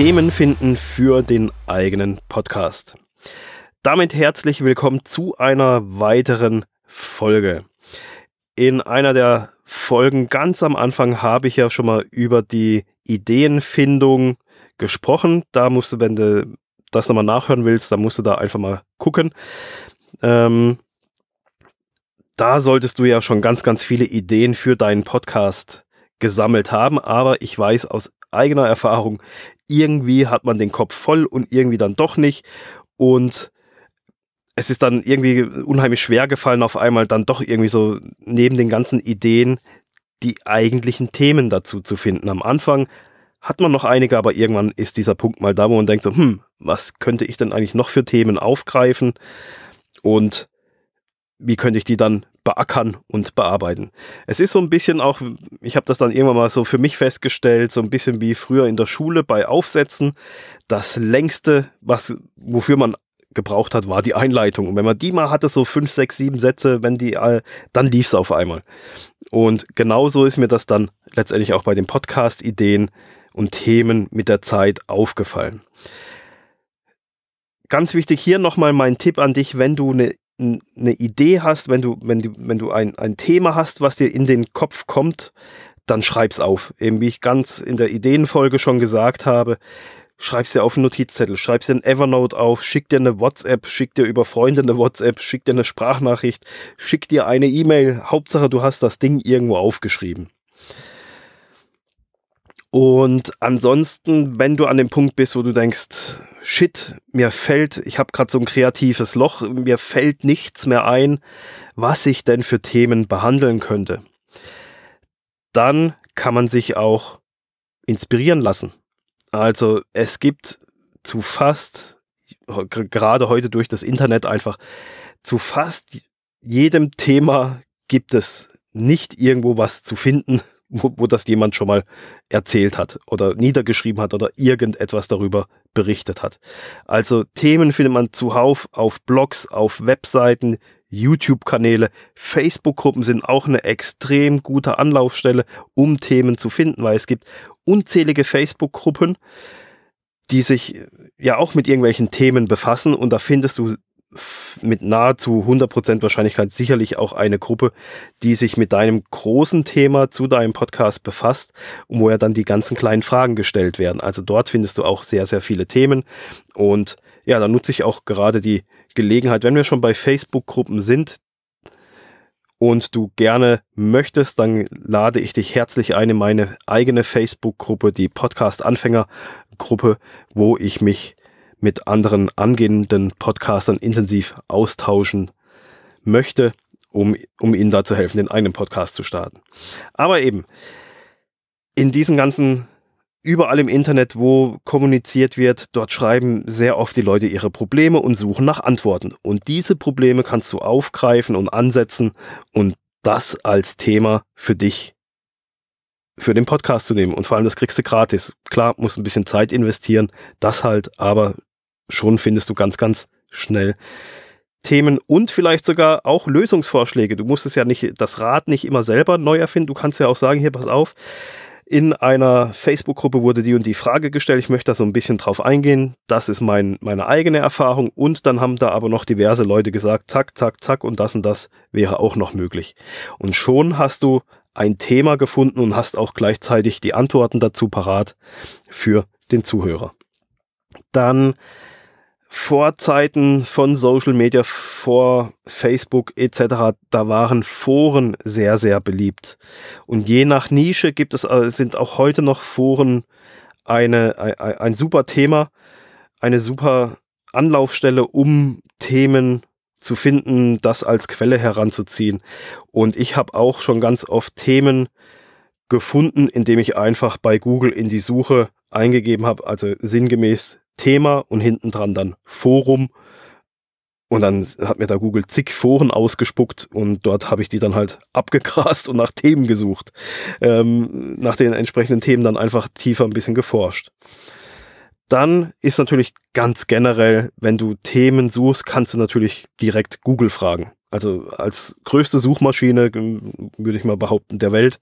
Themen finden für den eigenen Podcast. Damit herzlich willkommen zu einer weiteren Folge. In einer der Folgen ganz am Anfang habe ich ja schon mal über die Ideenfindung gesprochen. Da musst du, wenn du das nochmal nachhören willst, dann musst du da einfach mal gucken. Ähm, da solltest du ja schon ganz, ganz viele Ideen für deinen Podcast gesammelt haben. Aber ich weiß aus eigener Erfahrung, irgendwie hat man den Kopf voll und irgendwie dann doch nicht. Und es ist dann irgendwie unheimlich schwer gefallen, auf einmal dann doch irgendwie so neben den ganzen Ideen die eigentlichen Themen dazu zu finden. Am Anfang hat man noch einige, aber irgendwann ist dieser Punkt mal da, wo man denkt so, hm, was könnte ich denn eigentlich noch für Themen aufgreifen und wie könnte ich die dann beackern und bearbeiten. Es ist so ein bisschen auch, ich habe das dann irgendwann mal so für mich festgestellt, so ein bisschen wie früher in der Schule bei Aufsätzen. Das längste, was, wofür man gebraucht hat, war die Einleitung. Und wenn man die mal hatte, so fünf, sechs, sieben Sätze, wenn die, äh, dann lief es auf einmal. Und genauso ist mir das dann letztendlich auch bei den Podcast-Ideen und Themen mit der Zeit aufgefallen. Ganz wichtig hier nochmal mein Tipp an dich, wenn du eine eine Idee hast, wenn du, wenn du, wenn du ein, ein Thema hast, was dir in den Kopf kommt, dann schreib's auf. Eben wie ich ganz in der Ideenfolge schon gesagt habe, schreib's dir auf einen Notizzettel, schreib's dir in Evernote auf, schick dir eine WhatsApp, schick dir über Freunde eine WhatsApp, schick dir eine Sprachnachricht, schick dir eine E-Mail. Hauptsache, du hast das Ding irgendwo aufgeschrieben. Und ansonsten, wenn du an dem Punkt bist, wo du denkst, shit, mir fällt, ich habe gerade so ein kreatives Loch, mir fällt nichts mehr ein, was ich denn für Themen behandeln könnte, dann kann man sich auch inspirieren lassen. Also es gibt zu fast, gerade heute durch das Internet einfach, zu fast jedem Thema gibt es nicht irgendwo was zu finden, wo, wo das jemand schon mal erzählt hat oder niedergeschrieben hat oder irgendetwas darüber berichtet hat. Also Themen findet man zuhauf auf Blogs, auf Webseiten, YouTube-Kanäle, Facebook-Gruppen sind auch eine extrem gute Anlaufstelle, um Themen zu finden, weil es gibt unzählige Facebook-Gruppen, die sich ja auch mit irgendwelchen Themen befassen und da findest du mit nahezu 100% Wahrscheinlichkeit sicherlich auch eine Gruppe, die sich mit deinem großen Thema zu deinem Podcast befasst und wo ja dann die ganzen kleinen Fragen gestellt werden. Also dort findest du auch sehr, sehr viele Themen und ja, da nutze ich auch gerade die Gelegenheit, wenn wir schon bei Facebook-Gruppen sind und du gerne möchtest, dann lade ich dich herzlich ein in meine eigene Facebook-Gruppe, die Podcast-Anfänger-Gruppe, wo ich mich mit anderen angehenden Podcastern intensiv austauschen möchte, um, um ihnen da zu helfen, den eigenen Podcast zu starten. Aber eben, in diesen ganzen, überall im Internet, wo kommuniziert wird, dort schreiben sehr oft die Leute ihre Probleme und suchen nach Antworten. Und diese Probleme kannst du aufgreifen und ansetzen und das als Thema für dich für den Podcast zu nehmen. Und vor allem das kriegst du gratis. Klar, musst ein bisschen Zeit investieren, das halt, aber schon findest du ganz, ganz schnell Themen und vielleicht sogar auch Lösungsvorschläge. Du musst es ja nicht, das Rad nicht immer selber neu erfinden. Du kannst ja auch sagen, hier, pass auf, in einer Facebook-Gruppe wurde die und die Frage gestellt. Ich möchte da so ein bisschen drauf eingehen. Das ist mein, meine eigene Erfahrung. Und dann haben da aber noch diverse Leute gesagt, zack, zack, zack und das und das wäre auch noch möglich. Und schon hast du ein Thema gefunden und hast auch gleichzeitig die Antworten dazu parat für den Zuhörer. Dann vor Zeiten von Social Media, vor Facebook etc., da waren Foren sehr, sehr beliebt. Und je nach Nische gibt es, äh, sind auch heute noch Foren eine, ein, ein super Thema, eine super Anlaufstelle, um Themen zu finden, das als Quelle heranzuziehen. Und ich habe auch schon ganz oft Themen gefunden, indem ich einfach bei Google in die Suche eingegeben habe, also sinngemäß Thema und hinten dran dann Forum. Und dann hat mir da Google zig Foren ausgespuckt und dort habe ich die dann halt abgegrast und nach Themen gesucht. Ähm, nach den entsprechenden Themen dann einfach tiefer ein bisschen geforscht. Dann ist natürlich ganz generell, wenn du Themen suchst, kannst du natürlich direkt Google fragen. Also als größte Suchmaschine, würde ich mal behaupten, der Welt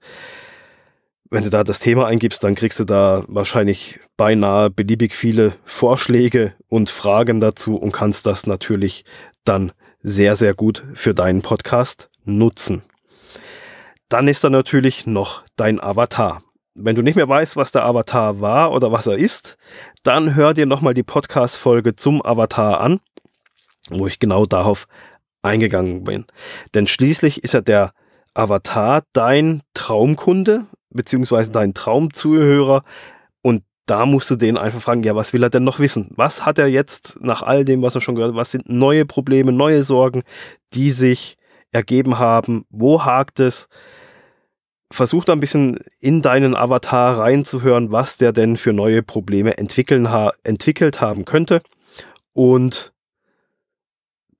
Wenn du da das Thema eingibst, dann kriegst du da wahrscheinlich beinahe beliebig viele Vorschläge und Fragen dazu und kannst das natürlich dann sehr, sehr gut für deinen Podcast nutzen. Dann ist da natürlich noch dein Avatar. Wenn du nicht mehr weißt, was der Avatar war oder was er ist, dann hör dir nochmal die Podcast-Folge zum Avatar an, wo ich genau darauf eingegangen bin. Denn schließlich ist ja der Avatar dein Traumkunde, beziehungsweise dein Traumzuhörer. Und da musst du den einfach fragen, ja, was will er denn noch wissen? Was hat er jetzt nach all dem, was er schon gehört hat, was sind neue Probleme, neue Sorgen, die sich ergeben haben? Wo hakt es? Versuch da ein bisschen in deinen Avatar reinzuhören, was der denn für neue Probleme entwickeln ha entwickelt haben könnte und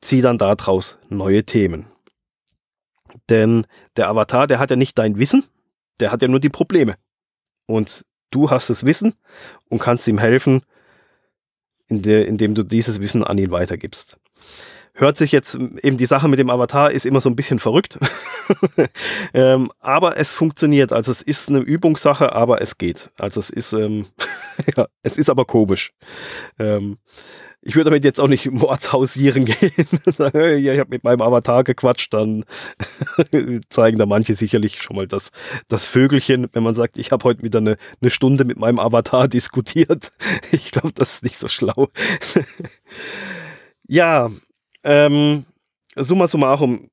zieh dann daraus neue Themen. Denn der Avatar, der hat ja nicht dein Wissen, der hat ja nur die Probleme. Und du hast das Wissen und kannst ihm helfen, indem du dieses Wissen an ihn weitergibst. Hört sich jetzt eben die Sache mit dem Avatar ist immer so ein bisschen verrückt. ähm, aber es funktioniert. Also es ist eine Übungssache, aber es geht. Also es ist, ähm, ja, es ist aber komisch. Ähm, ich würde damit jetzt auch nicht mordshausieren gehen. Sagen, hey, ich habe mit meinem Avatar gequatscht, dann zeigen da manche sicherlich schon mal das, das Vögelchen, wenn man sagt, ich habe heute wieder eine, eine Stunde mit meinem Avatar diskutiert. Ich glaube, das ist nicht so schlau. ja, ähm, summa summarum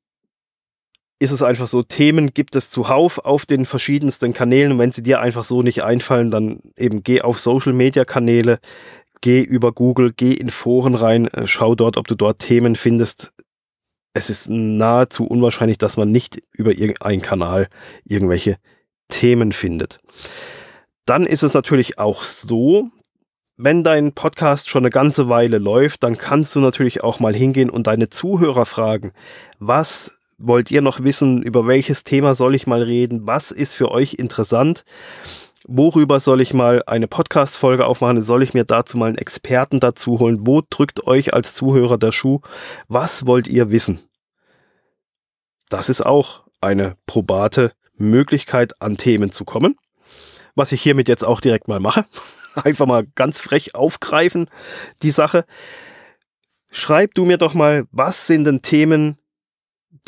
ist es einfach so, Themen gibt es zuhauf auf den verschiedensten Kanälen und wenn sie dir einfach so nicht einfallen, dann eben geh auf Social Media Kanäle, geh über Google, geh in Foren rein, äh, schau dort, ob du dort Themen findest. Es ist nahezu unwahrscheinlich, dass man nicht über irgendeinen Kanal irgendwelche Themen findet. Dann ist es natürlich auch so, wenn dein Podcast schon eine ganze Weile läuft, dann kannst du natürlich auch mal hingehen und deine Zuhörer fragen, was wollt ihr noch wissen, über welches Thema soll ich mal reden, was ist für euch interessant worüber soll ich mal eine Podcast-Folge aufmachen? Soll ich mir dazu mal einen Experten dazu holen? Wo drückt euch als Zuhörer der Schuh? Was wollt ihr wissen? Das ist auch eine probate Möglichkeit, an Themen zu kommen. Was ich hiermit jetzt auch direkt mal mache. Einfach mal ganz frech aufgreifen, die Sache. Schreib du mir doch mal, was sind denn Themen,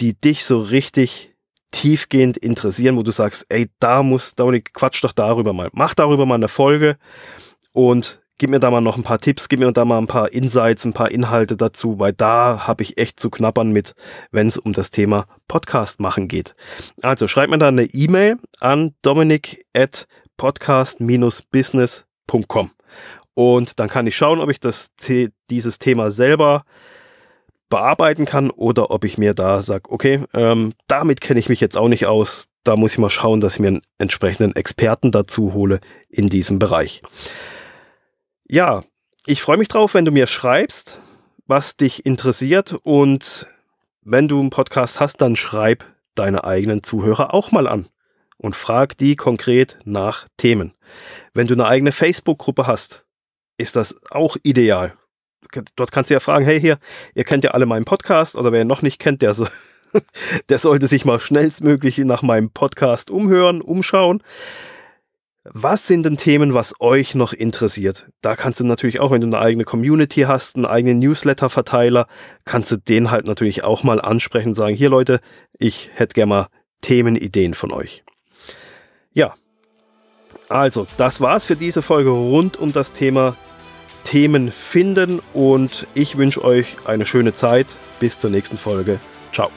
die dich so richtig tiefgehend interessieren, wo du sagst, ey, da muss, Dominik, quatsch doch darüber mal. Mach darüber mal eine Folge und gib mir da mal noch ein paar Tipps, gib mir da mal ein paar Insights, ein paar Inhalte dazu, weil da habe ich echt zu knappern mit, wenn es um das Thema Podcast machen geht. Also schreib mir da eine E-Mail an dominik at podcast-business.com und dann kann ich schauen, ob ich das, dieses Thema selber bearbeiten kann oder ob ich mir da sage, okay, ähm, damit kenne ich mich jetzt auch nicht aus. Da muss ich mal schauen, dass ich mir einen entsprechenden Experten dazu hole in diesem Bereich. Ja, ich freue mich drauf, wenn du mir schreibst, was dich interessiert und wenn du einen Podcast hast, dann schreib deine eigenen Zuhörer auch mal an und frag die konkret nach Themen. Wenn du eine eigene Facebook-Gruppe hast, ist das auch ideal dort kannst du ja fragen, hey hier, ihr kennt ja alle meinen Podcast oder wer ihn noch nicht kennt, der, so, der sollte sich mal schnellstmöglich nach meinem Podcast umhören, umschauen. Was sind denn Themen, was euch noch interessiert? Da kannst du natürlich auch, wenn du eine eigene Community hast, einen eigenen Newsletter-Verteiler, kannst du den halt natürlich auch mal ansprechen, sagen, hier Leute, ich hätte gerne mal Themenideen von euch. Ja, also das war's für diese Folge rund um das Thema Themen finden und ich wünsche euch eine schöne Zeit. Bis zur nächsten Folge. Ciao.